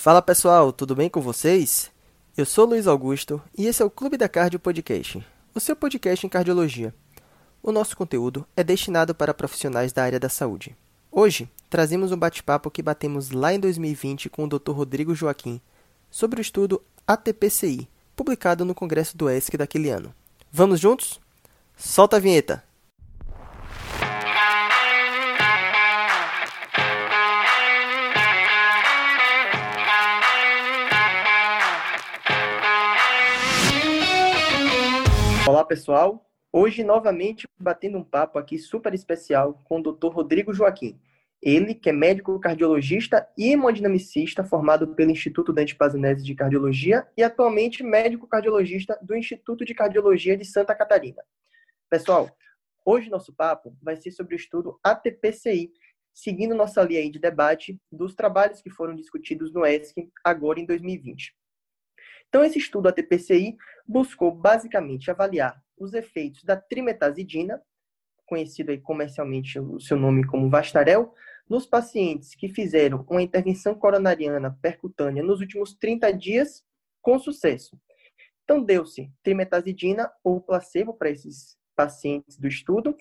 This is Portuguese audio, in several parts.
Fala pessoal, tudo bem com vocês? Eu sou Luiz Augusto e esse é o Clube da Cardio Podcast, o seu podcast em cardiologia. O nosso conteúdo é destinado para profissionais da área da saúde. Hoje, trazemos um bate-papo que batemos lá em 2020 com o Dr. Rodrigo Joaquim sobre o estudo ATPCI, publicado no Congresso do ESC daquele ano. Vamos juntos? Solta a vinheta! Olá pessoal, hoje novamente batendo um papo aqui super especial com o Dr. Rodrigo Joaquim. Ele, que é médico cardiologista e hemodinamicista formado pelo Instituto Dante Pazanese de Cardiologia e atualmente médico cardiologista do Instituto de Cardiologia de Santa Catarina. Pessoal, hoje nosso papo vai ser sobre o estudo ATPCI, seguindo nossa linha de debate dos trabalhos que foram discutidos no ESC agora em 2020. Então, esse estudo ATPCI buscou basicamente avaliar os efeitos da trimetazidina, conhecido aí comercialmente o seu nome como Vastarel, nos pacientes que fizeram uma intervenção coronariana percutânea nos últimos 30 dias com sucesso. Então, deu-se trimetazidina ou placebo para esses pacientes do estudo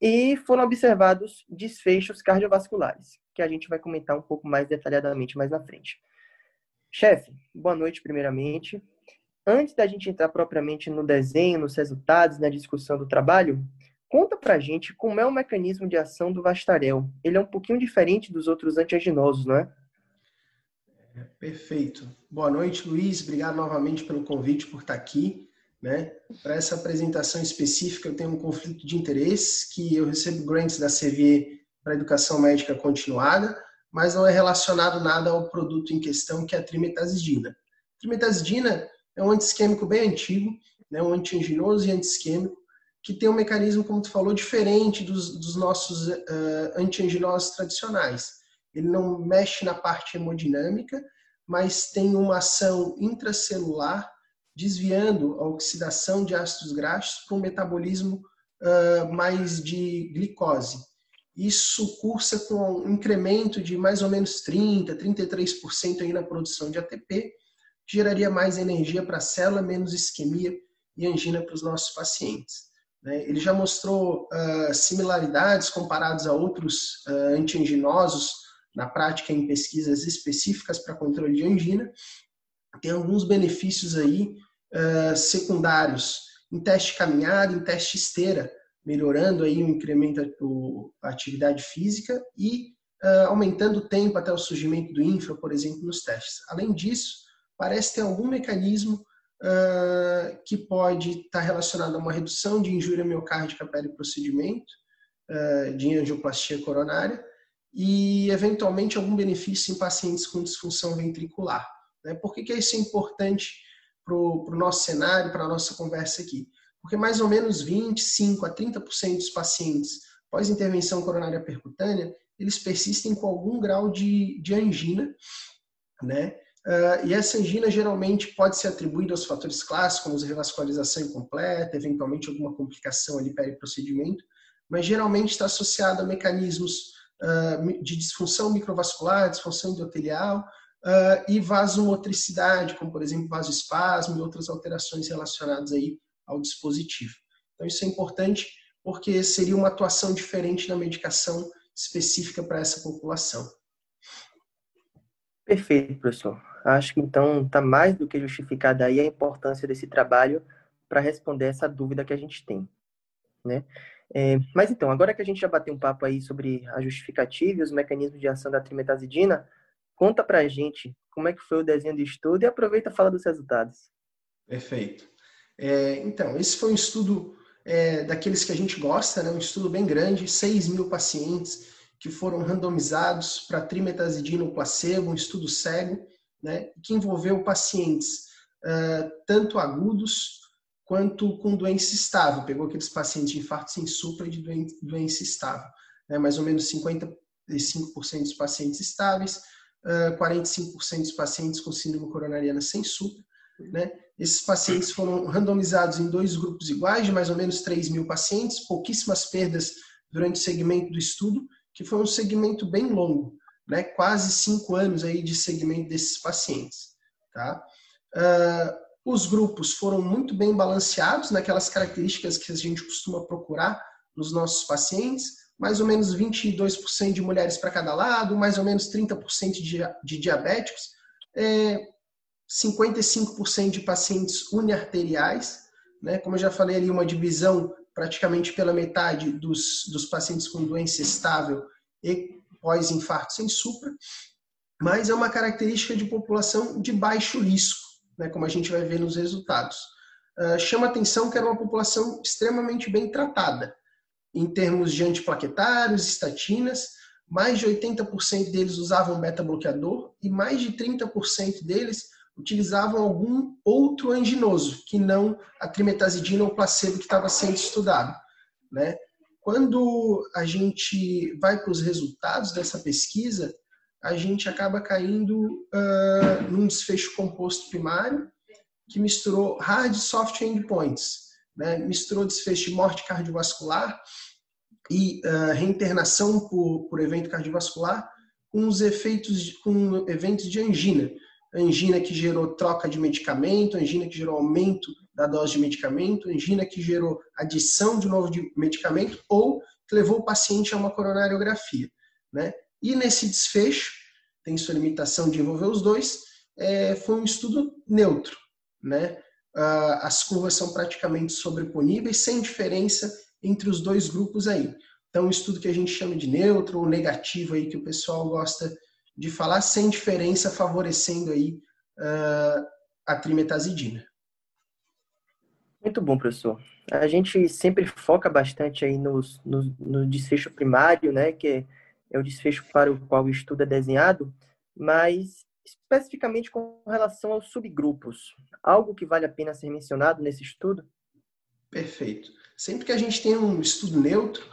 e foram observados desfechos cardiovasculares, que a gente vai comentar um pouco mais detalhadamente mais na frente. Chefe, boa noite, primeiramente. Antes da gente entrar propriamente no desenho, nos resultados, na discussão do trabalho, conta pra gente como é o mecanismo de ação do Vastarel. Ele é um pouquinho diferente dos outros antiaginosos, não é? é perfeito. Boa noite, Luiz. Obrigado novamente pelo convite por estar aqui. Né? Para essa apresentação específica, eu tenho um conflito de interesse, que eu recebo grants da CVE para educação médica continuada, mas não é relacionado nada ao produto em questão, que é a trimetazidina. Trimetazidina é um antisquêmico bem antigo, né, um antianginoso e antisquêmico, que tem um mecanismo, como tu falou, diferente dos, dos nossos uh, antianginosos tradicionais. Ele não mexe na parte hemodinâmica, mas tem uma ação intracelular, desviando a oxidação de ácidos graxos para um metabolismo uh, mais de glicose. Isso cursa com um incremento de mais ou menos 30%, 33% aí na produção de ATP, geraria mais energia para a célula, menos isquemia e angina para os nossos pacientes. Né? Ele já mostrou uh, similaridades comparadas a outros uh, antianginosos na prática em pesquisas específicas para controle de angina. Tem alguns benefícios aí uh, secundários em teste caminhada, em teste esteira, melhorando aí o incremento da atividade física e uh, aumentando o tempo até o surgimento do infra, por exemplo, nos testes. Além disso, parece ter algum mecanismo uh, que pode estar relacionado a uma redução de injúria miocárdica pele-procedimento, uh, de angioplastia coronária, e eventualmente algum benefício em pacientes com disfunção ventricular. Né? Por que, que isso é importante para o nosso cenário, para a nossa conversa aqui? porque mais ou menos 25 a 30% dos pacientes pós intervenção coronária percutânea, eles persistem com algum grau de, de angina, né? Uh, e essa angina geralmente pode ser atribuída aos fatores clássicos, como revascularização incompleta, eventualmente alguma complicação ali peri-procedimento, mas geralmente está associada a mecanismos uh, de disfunção microvascular, disfunção endotelial uh, e vasomotricidade, como por exemplo vasoespasmo e outras alterações relacionadas aí ao dispositivo. Então, isso é importante porque seria uma atuação diferente na medicação específica para essa população. Perfeito, professor. Acho que então está mais do que justificada aí a importância desse trabalho para responder essa dúvida que a gente tem, né? É, mas então, agora que a gente já bateu um papo aí sobre a justificativa e os mecanismos de ação da trimetazidina, conta para a gente como é que foi o desenho de estudo e aproveita e fala dos resultados. Perfeito. É, então, esse foi um estudo é, daqueles que a gente gosta, né? um estudo bem grande, 6 mil pacientes que foram randomizados para trimetazidina ou placebo, um estudo cego, né? que envolveu pacientes uh, tanto agudos quanto com doença estável. Pegou aqueles pacientes de infarto sem supra e de doença estável. Né? Mais ou menos 55% dos pacientes estáveis, uh, 45% dos pacientes com síndrome coronariana sem supra. Né? Esses pacientes foram randomizados em dois grupos iguais, de mais ou menos 3 mil pacientes, pouquíssimas perdas durante o segmento do estudo, que foi um segmento bem longo. Né, quase cinco anos aí de segmento desses pacientes. Tá? Uh, os grupos foram muito bem balanceados naquelas características que a gente costuma procurar nos nossos pacientes, mais ou menos 22% de mulheres para cada lado, mais ou menos 30% de, de diabéticos, é, 55% de pacientes uniarteriais, né? como eu já falei ali, uma divisão praticamente pela metade dos, dos pacientes com doença estável e pós-infarto sem supra, mas é uma característica de população de baixo risco, né, como a gente vai ver nos resultados. Uh, chama atenção que era uma população extremamente bem tratada, em termos de antiplaquetários, estatinas, mais de 80% deles usavam beta-bloqueador e mais de 30% deles utilizavam algum outro anginoso, que não a trimetazidina ou placebo que estava sendo estudado. Né? Quando a gente vai para os resultados dessa pesquisa, a gente acaba caindo uh, num desfecho composto primário que misturou hard e soft endpoints, né? misturou desfecho de morte cardiovascular e uh, reinternação por, por evento cardiovascular com os efeitos, com eventos de angina, angina que gerou troca de medicamento, angina que gerou aumento da dose de medicamento, angina que gerou adição de novo de medicamento ou que levou o paciente a uma coronariografia. Né? E nesse desfecho, tem sua limitação de envolver os dois, é, foi um estudo neutro. Né? Ah, as curvas são praticamente sobreponíveis, sem diferença entre os dois grupos aí. Então, um estudo que a gente chama de neutro ou negativo aí, que o pessoal gosta de falar sem diferença, favorecendo aí uh, a trimetazidina. Muito bom, professor. A gente sempre foca bastante aí no, no, desfecho primário, né, que é, é o desfecho para o qual o estudo é desenhado, mas especificamente com relação aos subgrupos, algo que vale a pena ser mencionado nesse estudo? Perfeito. Sempre que a gente tem um estudo neutro,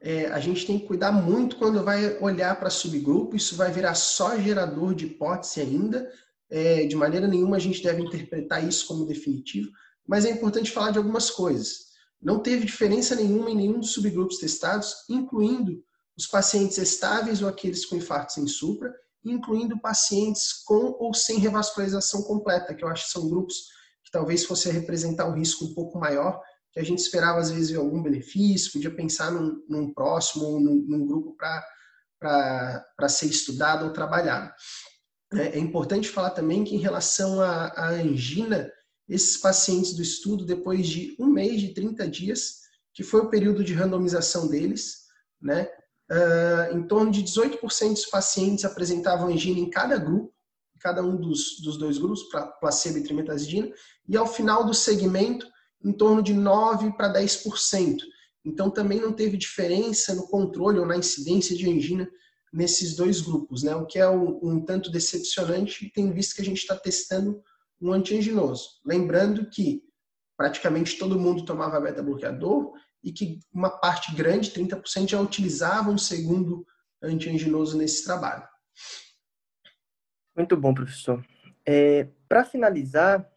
é, a gente tem que cuidar muito quando vai olhar para subgrupo, isso vai virar só gerador de hipótese ainda, é, de maneira nenhuma a gente deve interpretar isso como definitivo, mas é importante falar de algumas coisas. Não teve diferença nenhuma em nenhum dos subgrupos testados, incluindo os pacientes estáveis ou aqueles com infarto sem supra, incluindo pacientes com ou sem revascularização completa, que eu acho que são grupos que talvez fosse representar um risco um pouco maior que a gente esperava às vezes ver algum benefício, podia pensar num, num próximo, num, num grupo para ser estudado ou trabalhado. É, é, importante falar também que em relação à angina, esses pacientes do estudo, depois de um mês de 30 dias, que foi o período de randomização deles, né, uh, em torno de 18% dos pacientes apresentavam angina em cada grupo, cada um dos, dos dois grupos, placebo e trimetazidina, e ao final do segmento, em torno de 9% para 10%. Então, também não teve diferença no controle ou na incidência de angina nesses dois grupos, né? o que é um, um tanto decepcionante, tem visto que a gente está testando um antianginoso. Lembrando que praticamente todo mundo tomava beta-bloqueador e que uma parte grande, 30%, já utilizava um segundo antianginoso nesse trabalho. Muito bom, professor. É, Para finalizar,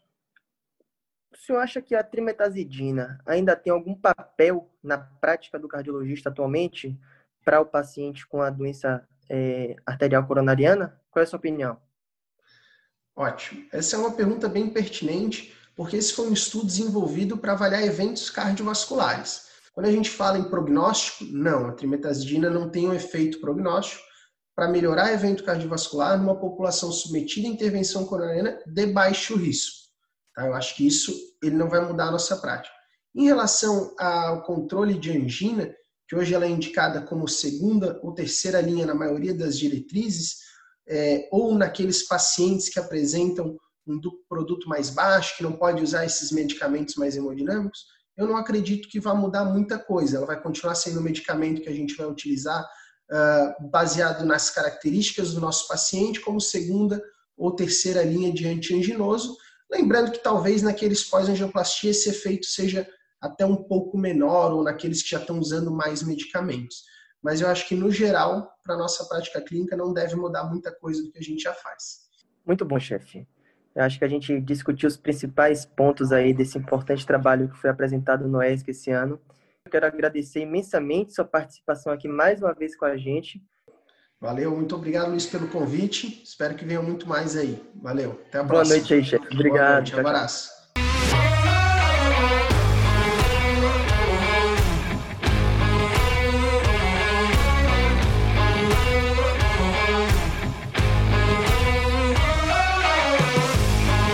o senhor acha que a trimetazidina ainda tem algum papel na prática do cardiologista atualmente para o paciente com a doença é, arterial coronariana? Qual é a sua opinião? Ótimo. Essa é uma pergunta bem pertinente, porque esse foi um estudo desenvolvido para avaliar eventos cardiovasculares. Quando a gente fala em prognóstico, não, a trimetazidina não tem um efeito prognóstico para melhorar evento cardiovascular numa população submetida à intervenção coronariana de baixo risco. Tá? Eu acho que isso ele não vai mudar a nossa prática. Em relação ao controle de angina, que hoje ela é indicada como segunda ou terceira linha na maioria das diretrizes, é, ou naqueles pacientes que apresentam um produto mais baixo, que não pode usar esses medicamentos mais hemodinâmicos, eu não acredito que vá mudar muita coisa. Ela vai continuar sendo um medicamento que a gente vai utilizar uh, baseado nas características do nosso paciente como segunda ou terceira linha de antianginoso, Lembrando que talvez naqueles pós-angioplastia esse efeito seja até um pouco menor ou naqueles que já estão usando mais medicamentos. Mas eu acho que, no geral, para a nossa prática clínica, não deve mudar muita coisa do que a gente já faz. Muito bom, chefe. Eu acho que a gente discutiu os principais pontos aí desse importante trabalho que foi apresentado no ESC esse ano. Eu quero agradecer imensamente sua participação aqui mais uma vez com a gente. Valeu, muito obrigado, Luiz, pelo convite. Espero que venha muito mais aí. Valeu, até a próxima. Boa noite aí, chefe. Obrigado. Boa noite, um abraço.